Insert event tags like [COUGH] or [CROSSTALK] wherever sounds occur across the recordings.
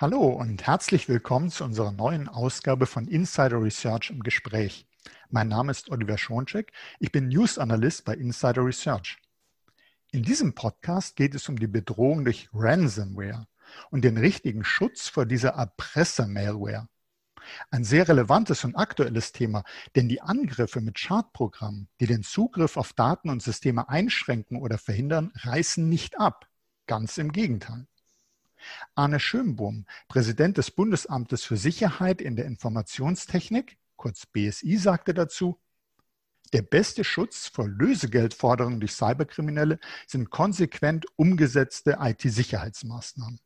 Hallo und herzlich willkommen zu unserer neuen Ausgabe von Insider Research im Gespräch. Mein Name ist Oliver Schoncheck. Ich bin News Analyst bei Insider Research. In diesem Podcast geht es um die Bedrohung durch Ransomware und den richtigen Schutz vor dieser Erpresser-Malware. Ein sehr relevantes und aktuelles Thema, denn die Angriffe mit Schadprogrammen, die den Zugriff auf Daten und Systeme einschränken oder verhindern, reißen nicht ab. Ganz im Gegenteil. Arne Schönbohm, Präsident des Bundesamtes für Sicherheit in der Informationstechnik, kurz BSI, sagte dazu, der beste Schutz vor Lösegeldforderungen durch Cyberkriminelle sind konsequent umgesetzte IT-Sicherheitsmaßnahmen.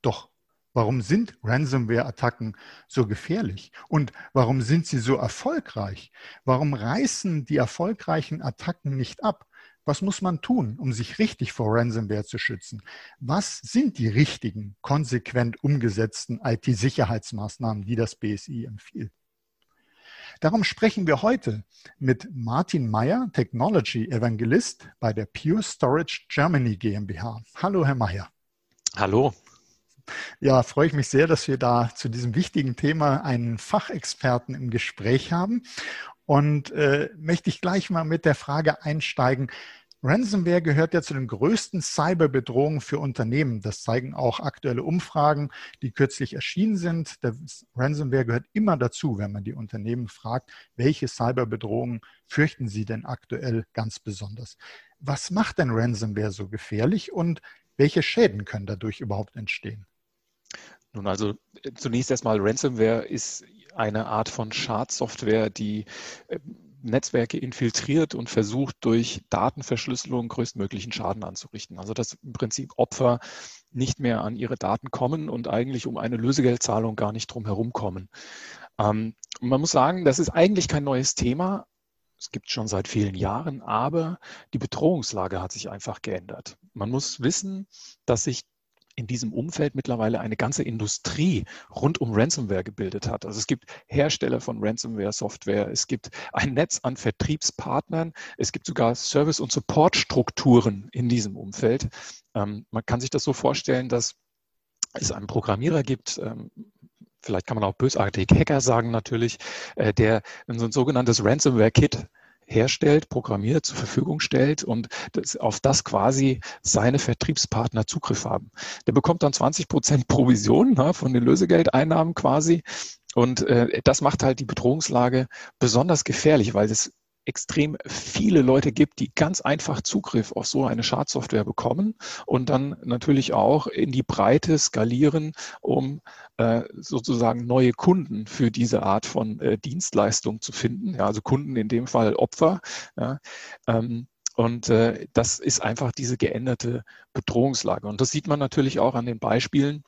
Doch warum sind Ransomware-Attacken so gefährlich? Und warum sind sie so erfolgreich? Warum reißen die erfolgreichen Attacken nicht ab? Was muss man tun, um sich richtig vor Ransomware zu schützen? Was sind die richtigen, konsequent umgesetzten IT-Sicherheitsmaßnahmen, die das BSI empfiehlt? Darum sprechen wir heute mit Martin Meyer, Technology Evangelist bei der Pure Storage Germany GmbH. Hallo, Herr Meyer. Hallo. Ja, freue ich mich sehr, dass wir da zu diesem wichtigen Thema einen Fachexperten im Gespräch haben. Und äh, möchte ich gleich mal mit der Frage einsteigen, Ransomware gehört ja zu den größten Cyberbedrohungen für Unternehmen. Das zeigen auch aktuelle Umfragen, die kürzlich erschienen sind. Das Ransomware gehört immer dazu, wenn man die Unternehmen fragt, welche Cyberbedrohungen fürchten sie denn aktuell ganz besonders. Was macht denn Ransomware so gefährlich und welche Schäden können dadurch überhaupt entstehen? Nun also zunächst erstmal Ransomware ist eine Art von Schadsoftware, die äh, Netzwerke infiltriert und versucht, durch Datenverschlüsselung größtmöglichen Schaden anzurichten. Also dass im Prinzip Opfer nicht mehr an ihre Daten kommen und eigentlich um eine Lösegeldzahlung gar nicht drum herum kommen. Ähm, man muss sagen, das ist eigentlich kein neues Thema. Es gibt schon seit vielen Jahren, aber die Bedrohungslage hat sich einfach geändert. Man muss wissen, dass sich in diesem Umfeld mittlerweile eine ganze Industrie rund um Ransomware gebildet hat. Also es gibt Hersteller von Ransomware-Software, es gibt ein Netz an Vertriebspartnern, es gibt sogar Service- und Supportstrukturen in diesem Umfeld. Ähm, man kann sich das so vorstellen, dass es einen Programmierer gibt, ähm, vielleicht kann man auch bösartig Hacker sagen natürlich, äh, der ein sogenanntes Ransomware-Kit herstellt, programmiert, zur Verfügung stellt und das, auf das quasi seine Vertriebspartner Zugriff haben. Der bekommt dann 20 Prozent Provision ne, von den Lösegeldeinnahmen quasi. Und äh, das macht halt die Bedrohungslage besonders gefährlich, weil es extrem viele Leute gibt, die ganz einfach Zugriff auf so eine Schadsoftware bekommen und dann natürlich auch in die Breite skalieren, um äh, sozusagen neue Kunden für diese Art von äh, Dienstleistung zu finden. Ja, also Kunden in dem Fall Opfer. Ja, ähm, und äh, das ist einfach diese geänderte Bedrohungslage. Und das sieht man natürlich auch an den Beispielen,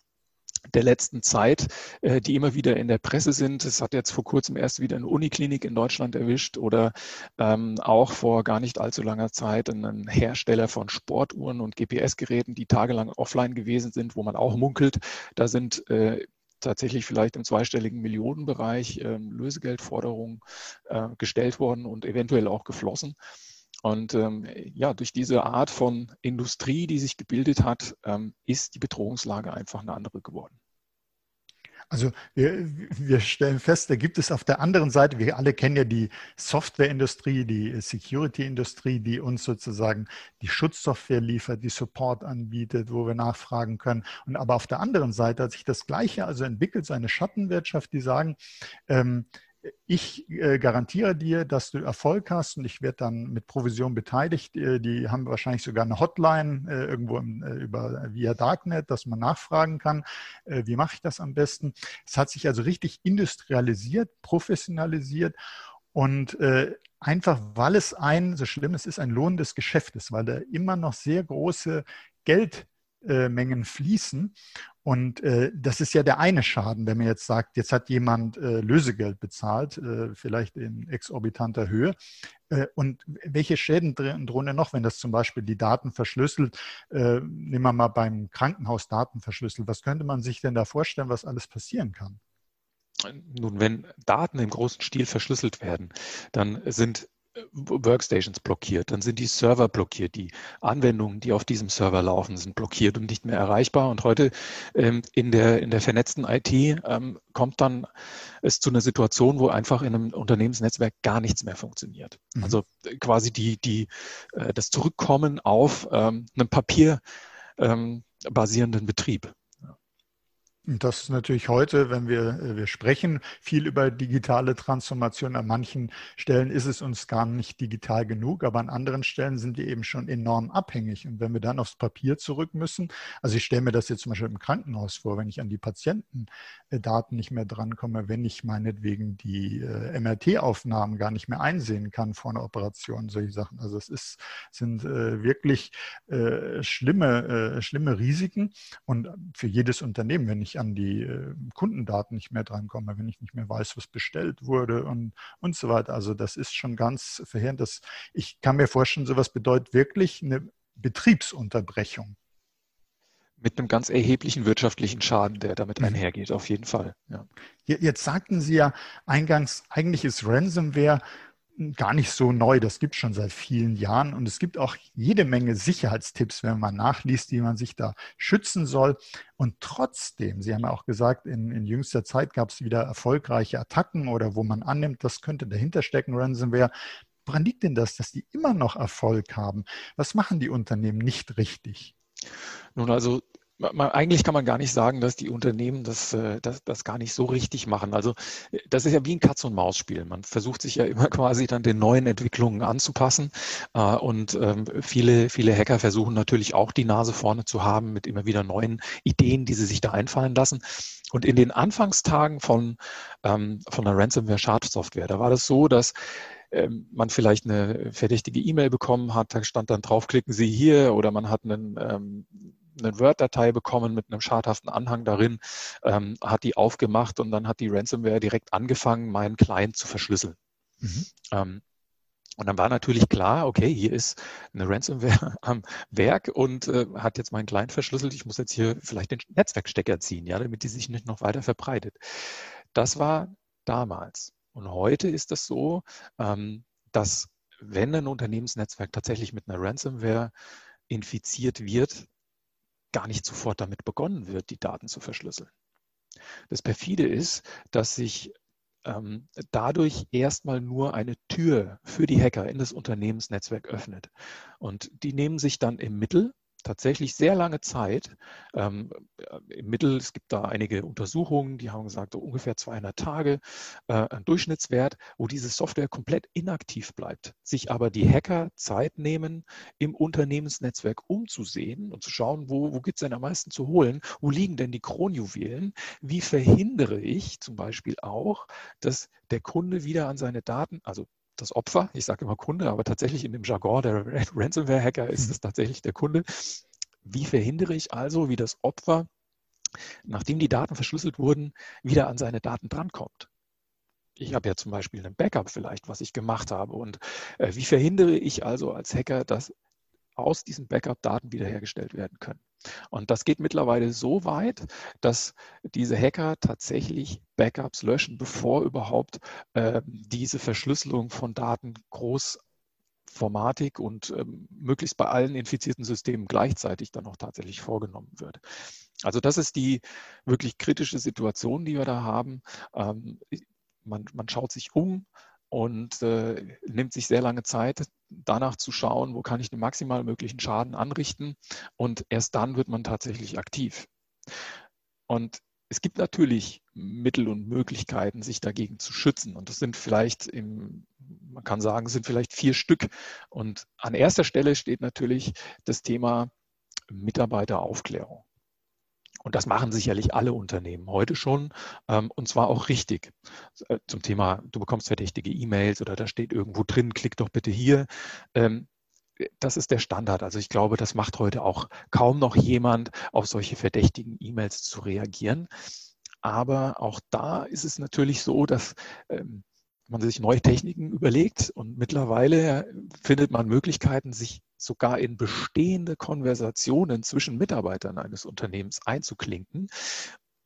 der letzten Zeit, äh, die immer wieder in der Presse sind. Es hat jetzt vor kurzem erst wieder eine Uniklinik in Deutschland erwischt oder ähm, auch vor gar nicht allzu langer Zeit einen Hersteller von Sportuhren und GPS-Geräten, die tagelang offline gewesen sind, wo man auch munkelt, da sind äh, tatsächlich vielleicht im zweistelligen Millionenbereich äh, Lösegeldforderungen äh, gestellt worden und eventuell auch geflossen. Und ähm, ja, durch diese Art von Industrie, die sich gebildet hat, ähm, ist die Bedrohungslage einfach eine andere geworden. Also wir, wir stellen fest, da gibt es auf der anderen Seite, wir alle kennen ja die Softwareindustrie, die Security-Industrie, die uns sozusagen die Schutzsoftware liefert, die Support anbietet, wo wir nachfragen können. Und aber auf der anderen Seite hat sich das Gleiche also entwickelt, so eine Schattenwirtschaft, die sagen, ähm, ich äh, garantiere dir, dass du Erfolg hast und ich werde dann mit Provision beteiligt. Äh, die haben wahrscheinlich sogar eine Hotline äh, irgendwo im, äh, über via Darknet, dass man nachfragen kann, äh, wie mache ich das am besten. Es hat sich also richtig industrialisiert, professionalisiert und äh, einfach, weil es ein, so schlimm es ist, ein lohnendes Geschäft ist, weil da immer noch sehr große Geldmengen fließen und äh, das ist ja der eine Schaden, wenn man jetzt sagt, jetzt hat jemand äh, Lösegeld bezahlt, äh, vielleicht in exorbitanter Höhe. Äh, und welche Schäden drohen noch, wenn das zum Beispiel die Daten verschlüsselt? Äh, nehmen wir mal beim Krankenhaus Daten verschlüsselt. Was könnte man sich denn da vorstellen, was alles passieren kann? Nun, wenn Daten im großen Stil verschlüsselt werden, dann sind Workstations blockiert, dann sind die Server blockiert, die Anwendungen, die auf diesem Server laufen, sind blockiert und nicht mehr erreichbar. Und heute ähm, in, der, in der vernetzten IT ähm, kommt dann es zu einer Situation, wo einfach in einem Unternehmensnetzwerk gar nichts mehr funktioniert. Mhm. Also äh, quasi die, die, äh, das Zurückkommen auf ähm, einem Papier ähm, Betrieb. Und das ist natürlich heute, wenn wir, äh, wir sprechen viel über digitale Transformation. An manchen Stellen ist es uns gar nicht digital genug, aber an anderen Stellen sind wir eben schon enorm abhängig. Und wenn wir dann aufs Papier zurück müssen, also ich stelle mir das jetzt zum Beispiel im Krankenhaus vor, wenn ich an die Patientendaten nicht mehr drankomme, wenn ich meinetwegen die äh, MRT-Aufnahmen gar nicht mehr einsehen kann vor einer Operation, solche Sachen. Also es ist, sind äh, wirklich schlimme, schlimme Risiken. Und für jedes Unternehmen, wenn ich ich an die äh, Kundendaten nicht mehr drankomme, wenn ich nicht mehr weiß, was bestellt wurde und, und so weiter. Also das ist schon ganz verheerend. Das, ich kann mir vorstellen, sowas bedeutet wirklich eine Betriebsunterbrechung. Mit einem ganz erheblichen wirtschaftlichen Schaden, der damit mhm. einhergeht, auf jeden Fall. Ja. Jetzt sagten Sie ja eingangs, eigentlich ist Ransomware gar nicht so neu. Das gibt es schon seit vielen Jahren. Und es gibt auch jede Menge Sicherheitstipps, wenn man nachliest, wie man sich da schützen soll. Und trotzdem, Sie haben ja auch gesagt, in, in jüngster Zeit gab es wieder erfolgreiche Attacken oder wo man annimmt, das könnte dahinter stecken, Ransomware. Woran liegt denn das, dass die immer noch Erfolg haben? Was machen die Unternehmen nicht richtig? Nun, also man, eigentlich kann man gar nicht sagen, dass die Unternehmen das, äh, das, das gar nicht so richtig machen. Also das ist ja wie ein Katz-und-Maus-Spiel. Man versucht sich ja immer [LAUGHS] quasi dann den neuen Entwicklungen anzupassen. Äh, und ähm, viele, viele Hacker versuchen natürlich auch die Nase vorne zu haben mit immer wieder neuen Ideen, die sie sich da einfallen lassen. Und in den Anfangstagen von, ähm, von der Ransomware-Schadsoftware, da war das so, dass ähm, man vielleicht eine verdächtige E-Mail bekommen hat, da stand dann drauf, klicken Sie hier oder man hat einen ähm, eine Word-Datei bekommen mit einem schadhaften Anhang darin, ähm, hat die aufgemacht und dann hat die Ransomware direkt angefangen, meinen Client zu verschlüsseln. Mhm. Ähm, und dann war natürlich klar, okay, hier ist eine Ransomware [LAUGHS] am Werk und äh, hat jetzt meinen Client verschlüsselt. Ich muss jetzt hier vielleicht den Netzwerkstecker ziehen, ja, damit die sich nicht noch weiter verbreitet. Das war damals. Und heute ist das so, ähm, dass wenn ein Unternehmensnetzwerk tatsächlich mit einer Ransomware infiziert wird, gar nicht sofort damit begonnen wird, die Daten zu verschlüsseln. Das perfide ist, dass sich ähm, dadurch erstmal nur eine Tür für die Hacker in das Unternehmensnetzwerk öffnet. Und die nehmen sich dann im Mittel tatsächlich sehr lange Zeit. Ähm, äh, Im Mittel, es gibt da einige Untersuchungen, die haben gesagt, so ungefähr 200 Tage, äh, ein Durchschnittswert, wo diese Software komplett inaktiv bleibt. Sich aber die Hacker Zeit nehmen, im Unternehmensnetzwerk umzusehen und zu schauen, wo, wo gibt es denn am meisten zu holen, wo liegen denn die Kronjuwelen, wie verhindere ich zum Beispiel auch, dass der Kunde wieder an seine Daten, also das Opfer. Ich sage immer Kunde, aber tatsächlich in dem Jargon der [LAUGHS] Ransomware-Hacker ist mhm. es tatsächlich der Kunde. Wie verhindere ich also, wie das Opfer, nachdem die Daten verschlüsselt wurden, wieder an seine Daten drankommt? Ich habe ja zum Beispiel ein Backup vielleicht, was ich gemacht habe. Und äh, wie verhindere ich also als Hacker, dass aus diesen Backup-Daten wiederhergestellt werden können? Und das geht mittlerweile so weit, dass diese Hacker tatsächlich Backups löschen, bevor überhaupt äh, diese Verschlüsselung von Daten großformatig und ähm, möglichst bei allen infizierten Systemen gleichzeitig dann auch tatsächlich vorgenommen wird. Also das ist die wirklich kritische Situation, die wir da haben. Ähm, man, man schaut sich um, und äh, nimmt sich sehr lange Zeit, danach zu schauen, wo kann ich den maximal möglichen Schaden anrichten. Und erst dann wird man tatsächlich aktiv. Und es gibt natürlich Mittel und Möglichkeiten, sich dagegen zu schützen. Und das sind vielleicht, im, man kann sagen, sind vielleicht vier Stück. Und an erster Stelle steht natürlich das Thema Mitarbeiteraufklärung. Und das machen sicherlich alle Unternehmen heute schon ähm, und zwar auch richtig. Äh, zum Thema, du bekommst verdächtige E-Mails oder da steht irgendwo drin, klick doch bitte hier. Ähm, das ist der Standard. Also ich glaube, das macht heute auch kaum noch jemand, auf solche verdächtigen E-Mails zu reagieren. Aber auch da ist es natürlich so, dass ähm, man sich neue Techniken überlegt und mittlerweile findet man Möglichkeiten, sich sogar in bestehende Konversationen zwischen Mitarbeitern eines Unternehmens einzuklinken.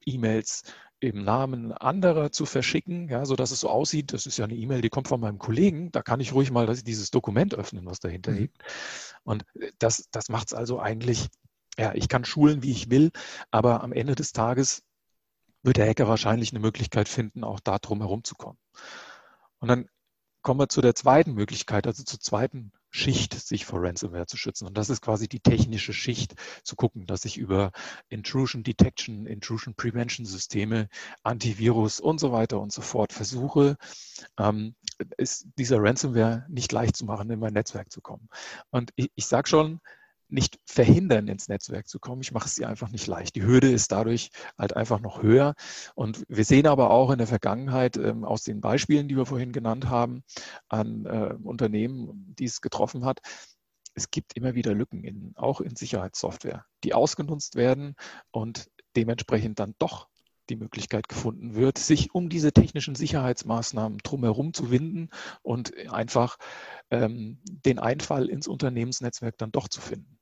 E-Mails im Namen anderer zu verschicken, ja, sodass es so aussieht, das ist ja eine E-Mail, die kommt von meinem Kollegen, da kann ich ruhig mal dieses Dokument öffnen, was dahinter mhm. liegt. Und das, das macht es also eigentlich, ja, ich kann schulen, wie ich will, aber am Ende des Tages wird der Hacker wahrscheinlich eine Möglichkeit finden, auch da drum herum zu kommen. Und dann kommen wir zu der zweiten Möglichkeit, also zur zweiten Schicht, sich vor Ransomware zu schützen. Und das ist quasi die technische Schicht, zu gucken, dass ich über Intrusion Detection, Intrusion Prevention Systeme, Antivirus und so weiter und so fort versuche, ähm, ist dieser Ransomware nicht leicht zu machen, in mein Netzwerk zu kommen. Und ich, ich sage schon, nicht verhindern, ins Netzwerk zu kommen. Ich mache es dir einfach nicht leicht. Die Hürde ist dadurch halt einfach noch höher. Und wir sehen aber auch in der Vergangenheit ähm, aus den Beispielen, die wir vorhin genannt haben, an äh, Unternehmen, die es getroffen hat, es gibt immer wieder Lücken, in, auch in Sicherheitssoftware, die ausgenutzt werden und dementsprechend dann doch die Möglichkeit gefunden wird, sich um diese technischen Sicherheitsmaßnahmen drumherum zu winden und einfach ähm, den Einfall ins Unternehmensnetzwerk dann doch zu finden.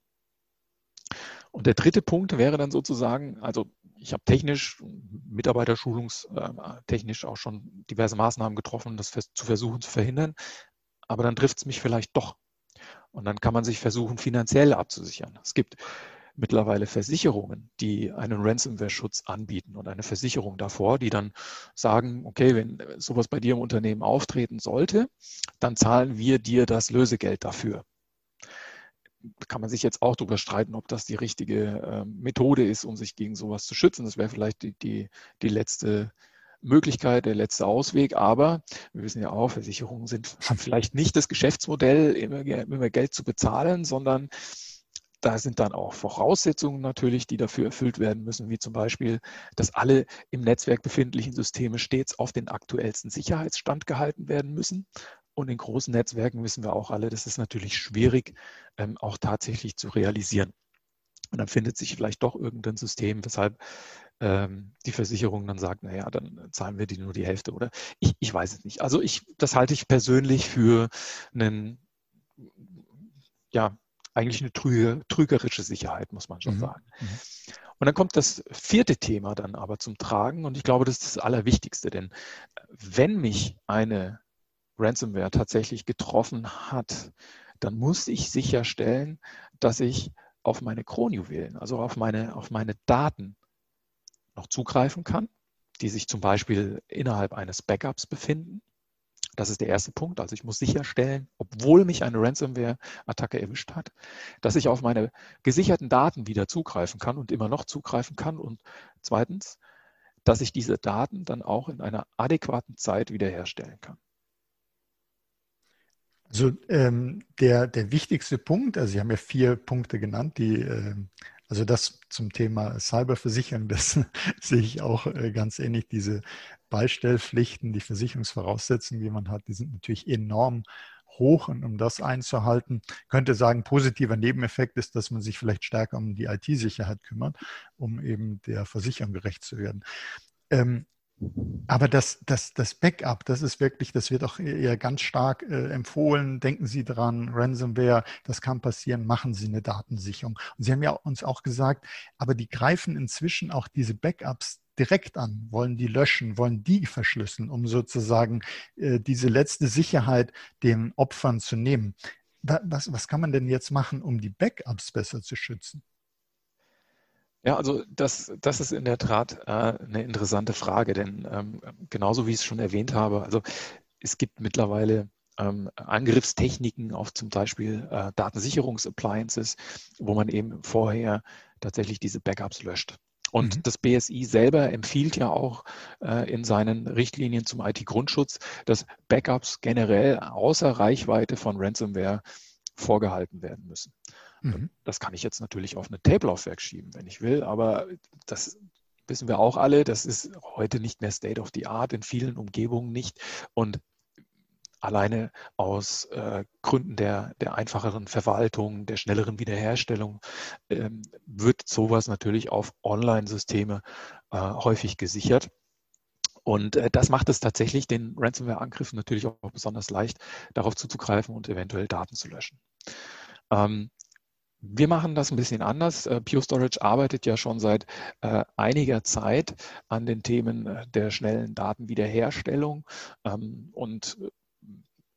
Und der dritte Punkt wäre dann sozusagen, also ich habe technisch, mitarbeiterschulungstechnisch auch schon diverse Maßnahmen getroffen, das zu versuchen zu verhindern, aber dann trifft es mich vielleicht doch. Und dann kann man sich versuchen, finanziell abzusichern. Es gibt mittlerweile Versicherungen, die einen Ransomware-Schutz anbieten und eine Versicherung davor, die dann sagen, okay, wenn sowas bei dir im Unternehmen auftreten sollte, dann zahlen wir dir das Lösegeld dafür kann man sich jetzt auch darüber streiten, ob das die richtige äh, Methode ist, um sich gegen sowas zu schützen. Das wäre vielleicht die, die, die letzte Möglichkeit, der letzte Ausweg. Aber wir wissen ja auch, Versicherungen sind, vielleicht nicht das Geschäftsmodell, immer, immer Geld zu bezahlen, sondern da sind dann auch Voraussetzungen natürlich, die dafür erfüllt werden müssen, wie zum Beispiel, dass alle im Netzwerk befindlichen Systeme stets auf den aktuellsten Sicherheitsstand gehalten werden müssen. Und in großen Netzwerken wissen wir auch alle, das ist natürlich schwierig, ähm, auch tatsächlich zu realisieren. Und dann findet sich vielleicht doch irgendein System, weshalb ähm, die Versicherung dann sagt, naja, dann zahlen wir die nur die Hälfte oder ich, ich weiß es nicht. Also ich, das halte ich persönlich für einen, ja, eigentlich eine trüge, trügerische Sicherheit, muss man schon mhm. sagen. Mhm. Und dann kommt das vierte Thema dann aber zum Tragen und ich glaube, das ist das Allerwichtigste, denn wenn mich eine Ransomware tatsächlich getroffen hat, dann muss ich sicherstellen, dass ich auf meine Kronjuwelen, also auf meine, auf meine Daten noch zugreifen kann, die sich zum Beispiel innerhalb eines Backups befinden. Das ist der erste Punkt. Also ich muss sicherstellen, obwohl mich eine Ransomware-Attacke erwischt hat, dass ich auf meine gesicherten Daten wieder zugreifen kann und immer noch zugreifen kann. Und zweitens, dass ich diese Daten dann auch in einer adäquaten Zeit wiederherstellen kann. Also ähm, der, der wichtigste Punkt, also Sie haben ja vier Punkte genannt, die, äh, also das zum Thema Cyberversicherung, [LAUGHS] das sehe ich auch äh, ganz ähnlich. Diese Beistellpflichten, die Versicherungsvoraussetzungen, die man hat, die sind natürlich enorm hoch und um das einzuhalten, könnte sagen, positiver Nebeneffekt ist, dass man sich vielleicht stärker um die IT-Sicherheit kümmert, um eben der Versicherung gerecht zu werden. Ähm, aber das, das, das Backup, das ist wirklich, das wird auch eher ganz stark äh, empfohlen. Denken Sie dran, Ransomware, das kann passieren, machen Sie eine Datensicherung. Und Sie haben ja uns auch gesagt, aber die greifen inzwischen auch diese Backups direkt an, wollen die löschen, wollen die verschlüsseln, um sozusagen äh, diese letzte Sicherheit den Opfern zu nehmen. Was, was kann man denn jetzt machen, um die Backups besser zu schützen? Ja, also das, das ist in der Tat äh, eine interessante Frage, denn ähm, genauso wie ich es schon erwähnt habe, also es gibt mittlerweile ähm, Angriffstechniken auf zum Beispiel äh, Datensicherungsappliances, wo man eben vorher tatsächlich diese Backups löscht. Und mhm. das BSI selber empfiehlt ja auch äh, in seinen Richtlinien zum IT-Grundschutz, dass Backups generell außer Reichweite von Ransomware vorgehalten werden müssen. Mhm. Das kann ich jetzt natürlich auf eine Tablaufwerk schieben, wenn ich will, aber das wissen wir auch alle, das ist heute nicht mehr State of the Art, in vielen Umgebungen nicht. Und alleine aus äh, Gründen der, der einfacheren Verwaltung, der schnelleren Wiederherstellung, ähm, wird sowas natürlich auf Online-Systeme äh, häufig gesichert. Und äh, das macht es tatsächlich den Ransomware-Angriffen natürlich auch besonders leicht, darauf zuzugreifen und eventuell Daten zu löschen. Ähm, Wir machen das ein bisschen anders. Äh, Pure Storage arbeitet ja schon seit äh, einiger Zeit an den Themen äh, der schnellen Datenwiederherstellung ähm, und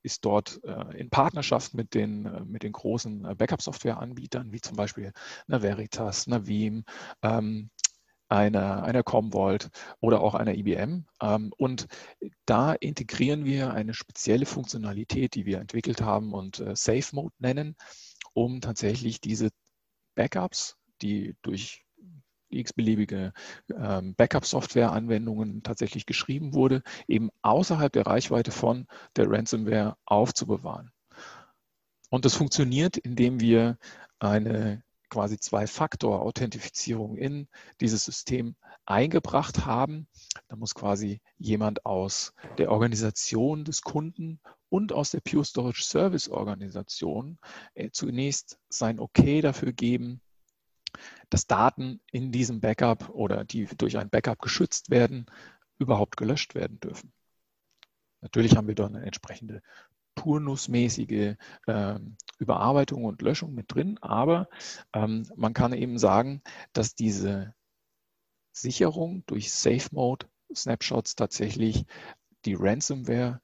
ist dort in Partnerschaft mit den, mit den großen Backup-Software-Anbietern, wie zum Beispiel einer Veritas, einer Veeam, ähm, einer, einer Commvault oder auch einer IBM. Ähm, und da integrieren wir eine spezielle Funktionalität, die wir entwickelt haben und Safe Mode nennen um tatsächlich diese Backups, die durch x-beliebige ähm, Backup-Software-Anwendungen tatsächlich geschrieben wurde, eben außerhalb der Reichweite von der Ransomware aufzubewahren. Und das funktioniert, indem wir eine quasi Zwei-Faktor-Authentifizierung in dieses System eingebracht haben. Da muss quasi jemand aus der Organisation des Kunden und aus der Pure Storage Service Organisation äh, zunächst sein Okay dafür geben, dass Daten in diesem Backup oder die durch ein Backup geschützt werden, überhaupt gelöscht werden dürfen. Natürlich haben wir dort eine entsprechende turnusmäßige äh, Überarbeitung und Löschung mit drin, aber ähm, man kann eben sagen, dass diese Sicherung durch Safe Mode Snapshots tatsächlich die Ransomware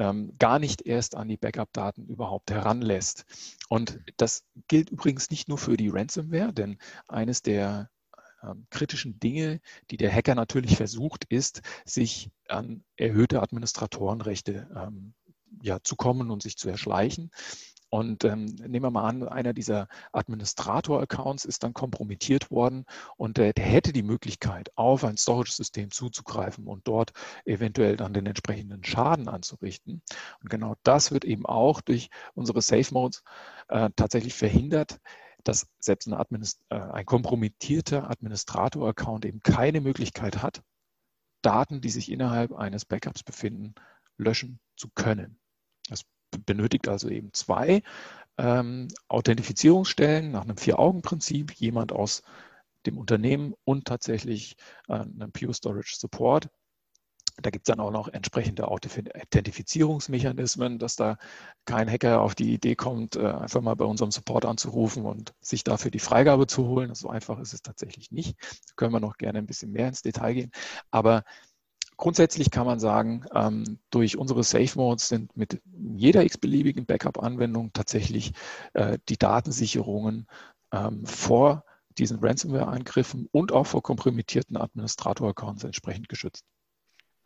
ähm, gar nicht erst an die Backup-Daten überhaupt heranlässt. Und das gilt übrigens nicht nur für die Ransomware, denn eines der ähm, kritischen Dinge, die der Hacker natürlich versucht, ist, sich an erhöhte Administratorenrechte ähm, ja, zu kommen und sich zu erschleichen. Und ähm, nehmen wir mal an, einer dieser Administrator-Accounts ist dann kompromittiert worden und äh, der hätte die Möglichkeit, auf ein Storage-System zuzugreifen und dort eventuell dann den entsprechenden Schaden anzurichten. Und genau das wird eben auch durch unsere Safe Modes äh, tatsächlich verhindert, dass selbst ein, Administ äh, ein kompromittierter Administrator-Account eben keine Möglichkeit hat, Daten, die sich innerhalb eines Backups befinden, löschen zu können. Benötigt also eben zwei ähm, Authentifizierungsstellen nach einem Vier-Augen-Prinzip, jemand aus dem Unternehmen und tatsächlich äh, einem Pure Storage Support. Da gibt es dann auch noch entsprechende Authentifizierungsmechanismen, dass da kein Hacker auf die Idee kommt, äh, einfach mal bei unserem Support anzurufen und sich dafür die Freigabe zu holen. So einfach ist es tatsächlich nicht. Da können wir noch gerne ein bisschen mehr ins Detail gehen. Aber Grundsätzlich kann man sagen, ähm, durch unsere Safe Modes sind mit jeder x-beliebigen Backup-Anwendung tatsächlich äh, die Datensicherungen ähm, vor diesen Ransomware-Angriffen und auch vor kompromittierten Administrator-Accounts entsprechend geschützt.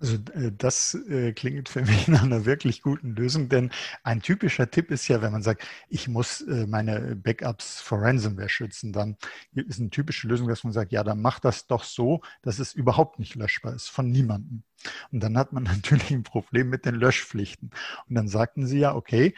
Also äh, das äh, klingt für [LAUGHS] mich nach einer wirklich guten Lösung, denn ein typischer Tipp ist ja, wenn man sagt, ich muss äh, meine Backups vor Ransomware schützen, dann ist eine typische Lösung, dass man sagt, ja, dann mach das doch so, dass es überhaupt nicht löschbar ist von niemandem. Und dann hat man [LAUGHS] natürlich ein Problem mit den Löschpflichten. Und dann sagten sie ja, okay,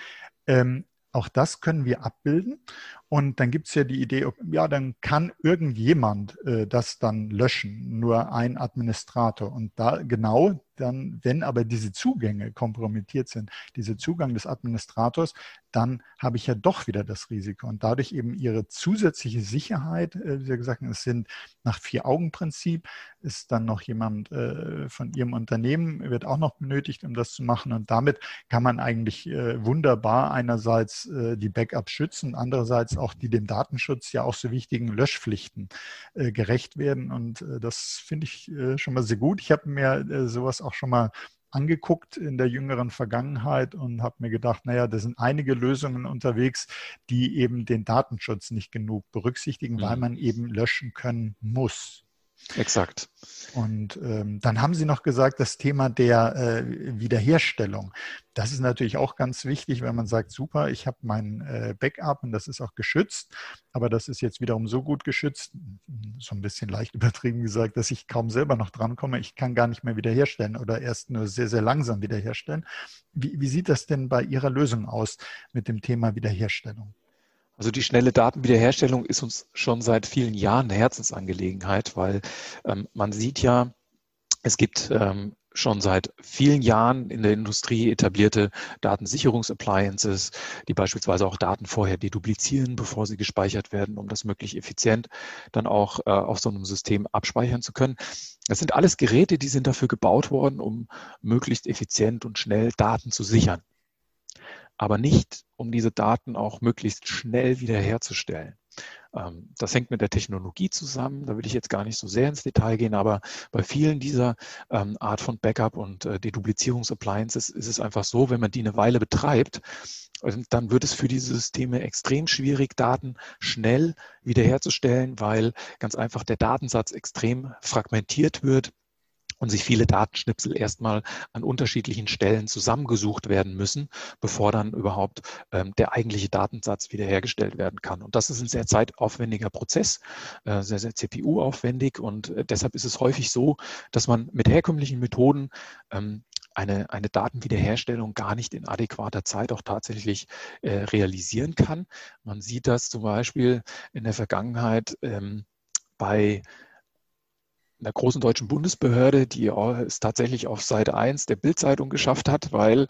ähm, auch das können wir abbilden. Und dann gibt es ja die Idee, ja, dann kann irgendjemand äh, das dann löschen, nur ein Administrator. Und da genau dann, wenn aber diese Zugänge kompromittiert sind, dieser Zugang des Administrators, dann habe ich ja doch wieder das Risiko. Und dadurch eben ihre zusätzliche Sicherheit, äh, wie Sie gesagt haben, es sind nach Vier-Augen-Prinzip, ist dann noch jemand äh, von Ihrem Unternehmen, wird auch noch benötigt, um das zu machen. Und damit kann man eigentlich äh, wunderbar einerseits die Backups schützen, andererseits auch die dem Datenschutz ja auch so wichtigen Löschpflichten gerecht werden. Und das finde ich schon mal sehr gut. Ich habe mir sowas auch schon mal angeguckt in der jüngeren Vergangenheit und habe mir gedacht, naja, da sind einige Lösungen unterwegs, die eben den Datenschutz nicht genug berücksichtigen, mhm. weil man eben löschen können muss. Exakt. Und ähm, dann haben Sie noch gesagt, das Thema der äh, Wiederherstellung. Das ist natürlich auch ganz wichtig, wenn man sagt, super, ich habe mein äh, Backup und das ist auch geschützt, aber das ist jetzt wiederum so gut geschützt, so ein bisschen leicht [LAUGHS] übertrieben gesagt, dass ich kaum selber noch drankomme. Ich kann gar nicht mehr wiederherstellen oder erst nur sehr, sehr langsam wiederherstellen. Wie, wie sieht das denn bei Ihrer Lösung aus mit dem Thema Wiederherstellung? Also die schnelle Datenwiederherstellung ist uns schon seit vielen Jahren eine Herzensangelegenheit, weil ähm, man sieht ja, es gibt ähm, schon seit vielen Jahren in der Industrie etablierte Datensicherungsappliances, die beispielsweise auch Daten vorher deduplizieren, bevor sie gespeichert werden, um das möglichst effizient dann auch äh, auf so einem System abspeichern zu können. Das sind alles Geräte, die sind dafür gebaut worden, um möglichst effizient und schnell Daten zu sichern aber nicht, um diese Daten auch möglichst schnell wiederherzustellen. Ähm, das hängt mit der Technologie zusammen, da will ich jetzt gar nicht so sehr ins Detail gehen, aber bei vielen dieser ähm, Art von Backup und äh, Deduplizierungsappliances ist es einfach so, wenn man die eine Weile betreibt, dann wird es für diese Systeme extrem schwierig, Daten schnell wiederherzustellen, weil ganz einfach der Datensatz extrem fragmentiert wird und sich viele Datenschnipsel erstmal an unterschiedlichen Stellen zusammengesucht werden müssen, bevor dann überhaupt ähm, der eigentliche Datensatz wiederhergestellt werden kann. Und das ist ein sehr zeitaufwendiger Prozess, äh, sehr, sehr CPU-aufwendig. Und äh, deshalb ist es häufig so, dass man mit herkömmlichen Methoden ähm, eine, eine Datenwiederherstellung gar nicht in adäquater Zeit auch tatsächlich äh, realisieren kann. Man sieht das zum Beispiel in der Vergangenheit ähm, bei einer großen deutschen Bundesbehörde, die es tatsächlich auf Seite 1 der Bildzeitung geschafft hat, weil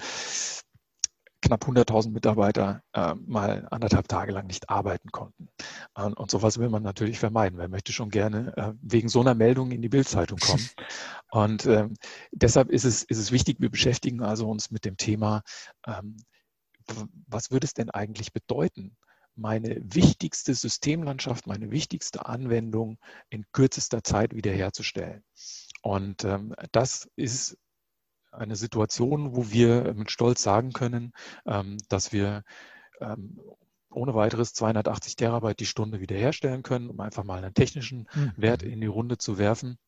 knapp 100.000 Mitarbeiter äh, mal anderthalb Tage lang nicht arbeiten konnten. Und, und sowas will man natürlich vermeiden. Wer möchte schon gerne äh, wegen so einer Meldung in die Bildzeitung kommen? [LAUGHS] Und äh, deshalb ist es, ist es wichtig, wir beschäftigen also uns mit dem Thema, ähm, was würde es denn eigentlich bedeuten, meine wichtigste Systemlandschaft, meine wichtigste Anwendung in kürzester Zeit wiederherzustellen. Und ähm, das ist eine Situation, wo wir mit Stolz sagen können, ähm, dass wir ähm, ohne weiteres 280 Terabyte die Stunde wiederherstellen können, um einfach mal einen technischen mhm. Wert in die Runde zu werfen.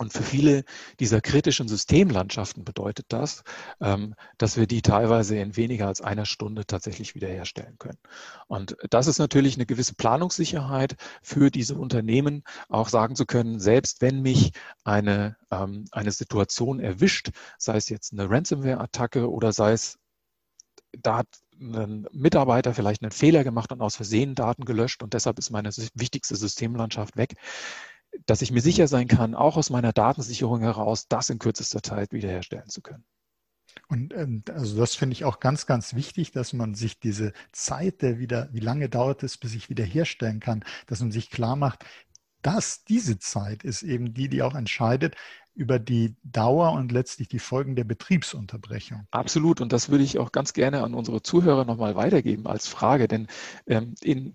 Und für viele dieser kritischen Systemlandschaften bedeutet das, ähm, dass wir die teilweise in weniger als einer Stunde tatsächlich wiederherstellen können. Und das ist natürlich eine gewisse Planungssicherheit für diese Unternehmen, auch sagen zu können, selbst wenn mich eine, ähm, eine Situation erwischt, sei es jetzt eine Ransomware-Attacke oder sei es, da hat ein Mitarbeiter vielleicht einen Fehler gemacht und aus Versehen Daten gelöscht und deshalb ist meine wichtigste Systemlandschaft weg dass ich mir sicher sein kann, auch aus meiner Datensicherung heraus, das in kürzester Zeit wiederherstellen zu können. Und ähm, also das finde ich auch ganz, ganz wichtig, dass man sich diese Zeit, der wieder, wie lange dauert es, bis ich wiederherstellen kann, dass man sich klar macht, dass diese Zeit ist eben die, die auch entscheidet über die Dauer und letztlich die Folgen der Betriebsunterbrechung. Absolut. Und das würde ich auch ganz gerne an unsere Zuhörer nochmal weitergeben als Frage. Denn ähm, in,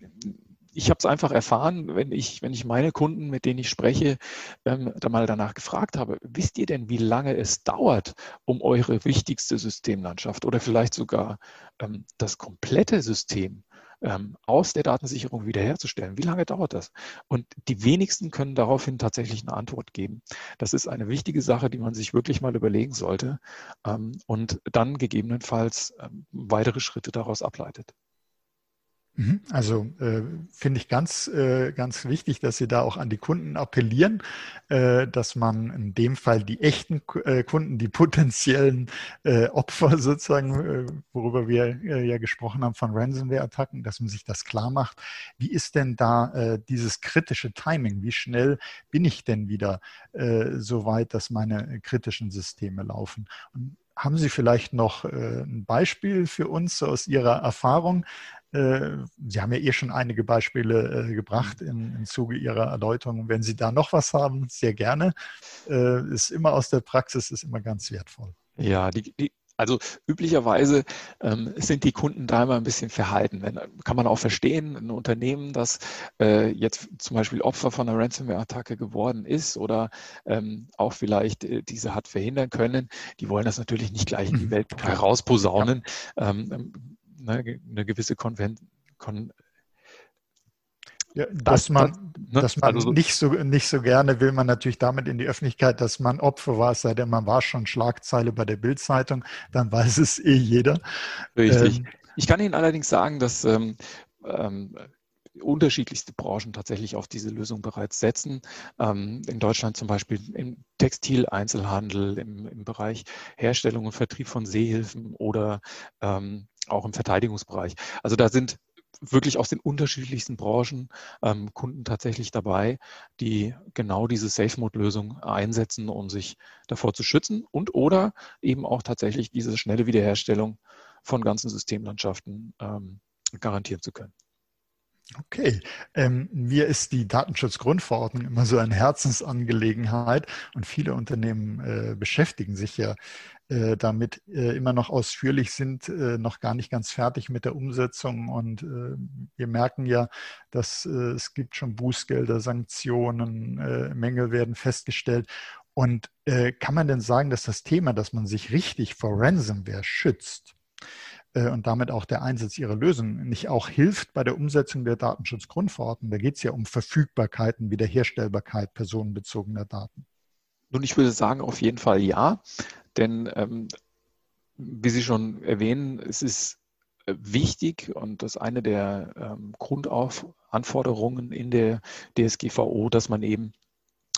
ich habe es einfach erfahren, wenn ich, wenn ich meine Kunden, mit denen ich spreche, ähm, da mal danach gefragt habe, wisst ihr denn, wie lange es dauert, um eure wichtigste Systemlandschaft oder vielleicht sogar ähm, das komplette System ähm, aus der Datensicherung wiederherzustellen? Wie lange dauert das? Und die wenigsten können daraufhin tatsächlich eine Antwort geben. Das ist eine wichtige Sache, die man sich wirklich mal überlegen sollte ähm, und dann gegebenenfalls ähm, weitere Schritte daraus ableitet. Mhm. Also äh, finde ich ganz, äh, ganz wichtig, dass Sie da auch an die Kunden appellieren, äh, dass man in dem Fall die echten äh, Kunden, die potenziellen äh, Opfer [LAUGHS] sozusagen, äh, worüber wir ja gesprochen haben von Ransomware-Attacken, dass man sich das klar macht. Wie ist denn da dieses kritische Timing? Wie schnell bin ich denn wieder so weit, dass meine kritischen Systeme laufen? Und haben Sie vielleicht noch ein Beispiel für uns aus Ihrer Erfahrung, Sie haben ja eh schon einige Beispiele äh, gebracht im, im Zuge Ihrer Erläuterung. Wenn Sie da noch was haben, sehr gerne. Äh, ist immer aus der Praxis, ist immer ganz wertvoll. Ja, die, die also üblicherweise ähm, sind die Kunden da immer ein bisschen verhalten. Wenn, kann man auch verstehen, ein Unternehmen, das äh, jetzt zum Beispiel Opfer von einer Ransomware-Attacke geworden ist oder ähm, auch vielleicht äh, diese hat verhindern können, die wollen das natürlich nicht gleich in die. [LAUGHS] Welt herausposaunen. Ja. Ähm, ne, eine gewisse Konvent, Kon ja, dass man, ne? dass man also, nicht, so, nicht so gerne will man natürlich damit in die Öffentlichkeit, dass man Opfer war, es sei denn, man war schon Schlagzeile bei der Bildzeitung, dann weiß es eh jeder. Richtig. Ähm, ich kann Ihnen allerdings sagen, dass ähm, ähm, unterschiedlichste Branchen tatsächlich auf diese Lösung bereits setzen. Ähm, in Deutschland zum Beispiel im Textileinzelhandel, im, im Bereich Herstellung und Vertrieb von Seehilfen oder ähm, auch im Verteidigungsbereich. Also da sind wirklich aus den unterschiedlichsten Branchen ähm, Kunden tatsächlich dabei, die genau diese Safe-Mode-Lösung einsetzen, um sich davor zu schützen und oder eben auch tatsächlich diese schnelle Wiederherstellung von ganzen Systemlandschaften ähm, garantieren zu können. Okay, ähm, mir ist die Datenschutzgrundverordnung immer so eine Herzensangelegenheit und viele Unternehmen äh, beschäftigen sich ja äh, damit äh, immer noch ausführlich sind, äh, noch gar nicht ganz fertig mit der Umsetzung. Und äh, wir merken ja, dass äh, es gibt schon Bußgelder, Sanktionen, Mängel werden festgestellt. Und kann man denn sagen, dass das Thema, dass man sich richtig vor Ransomware schützt, äh, und damit auch der Einsatz ihrer Lösung nicht auch hilft bei der Umsetzung der Datenschutzgrundverordnung? Da geht es ja um Verfügbarkeiten, Wiederherstellbarkeit personenbezogener Daten. Nun, ich würde sagen, auf jeden Fall ja, denn ähm, wie Sie schon erwähnen, es ist äh, wichtig und das ist eine der ähm, Grundanforderungen in der DSGVO, dass man eben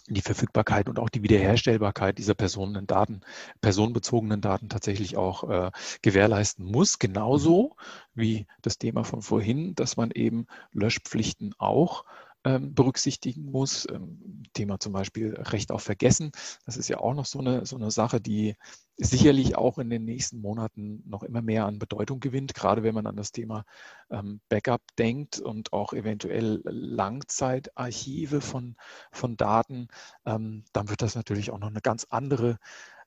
die Verfügbarkeit und auch die Wiederherstellbarkeit dieser Personendaten, personenbezogenen Daten tatsächlich auch äh, gewährleisten muss. Genauso mhm. wie das Thema von vorhin, dass man eben Löschpflichten auch berücksichtigen muss. Ähm, Thema zum Beispiel Recht auf Vergessen. Das ist ja auch noch so eine, so eine Sache, die sicherlich auch in den nächsten Monaten noch immer mehr an Bedeutung gewinnt, gerade wenn man an das Thema ähm, Backup denkt und auch eventuell Langzeitarchive von, von Daten, ähm, dann wird das natürlich auch noch eine ganz andere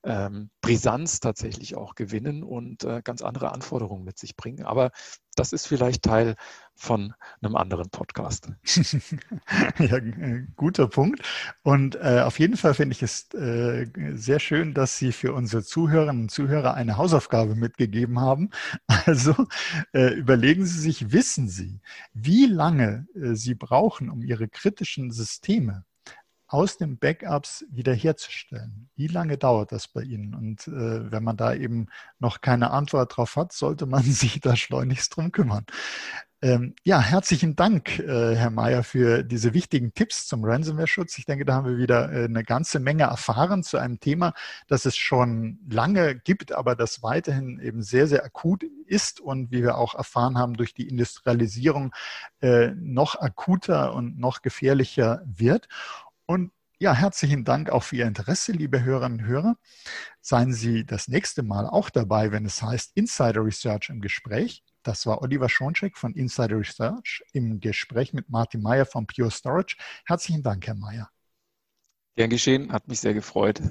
ähm, Brisanz tatsächlich auch gewinnen und äh, ganz andere Anforderungen mit sich bringen. Aber das ist vielleicht Teil von einem anderen Podcast. [LAUGHS] ja, äh, guter Punkt. Und äh, auf jeden Fall finde ich es äh, sehr schön, dass Sie für unsere Zuhörerinnen und Zuhörer eine Hausaufgabe mitgegeben haben. [LAUGHS] Also äh, überlegen Sie sich, wissen Sie, wie lange Sie brauchen, um Ihre kritischen Systeme aus den Backups wiederherzustellen. Wie lange dauert das bei Ihnen? Und äh, wenn man da eben noch keine Antwort drauf hat, sollte man [LAUGHS] sich da schleunigst drum kümmern. Ähm, ja, herzlichen Dank, äh, Herr Mayer, für diese wichtigen Tipps zum Ransomware-Schutz. Ich denke, da haben wir wieder äh, eine ganze Menge erfahren zu einem Thema, das es schon lange gibt, aber das weiterhin eben sehr, sehr akut ist und wie wir auch erfahren haben, durch die Industrialisierung äh, noch akuter und noch gefährlicher wird. Und ja, herzlichen Dank auch für Ihr Interesse, liebe Hörerinnen und Hörer. Seien Sie das nächste Mal auch dabei, wenn es heißt Insider Research im Gespräch. Das war Oliver Schoncheck von Insider Research im Gespräch mit Martin Meyer von Pure Storage. Herzlichen Dank, Herr Meyer. Gern geschehen, hat mich sehr gefreut.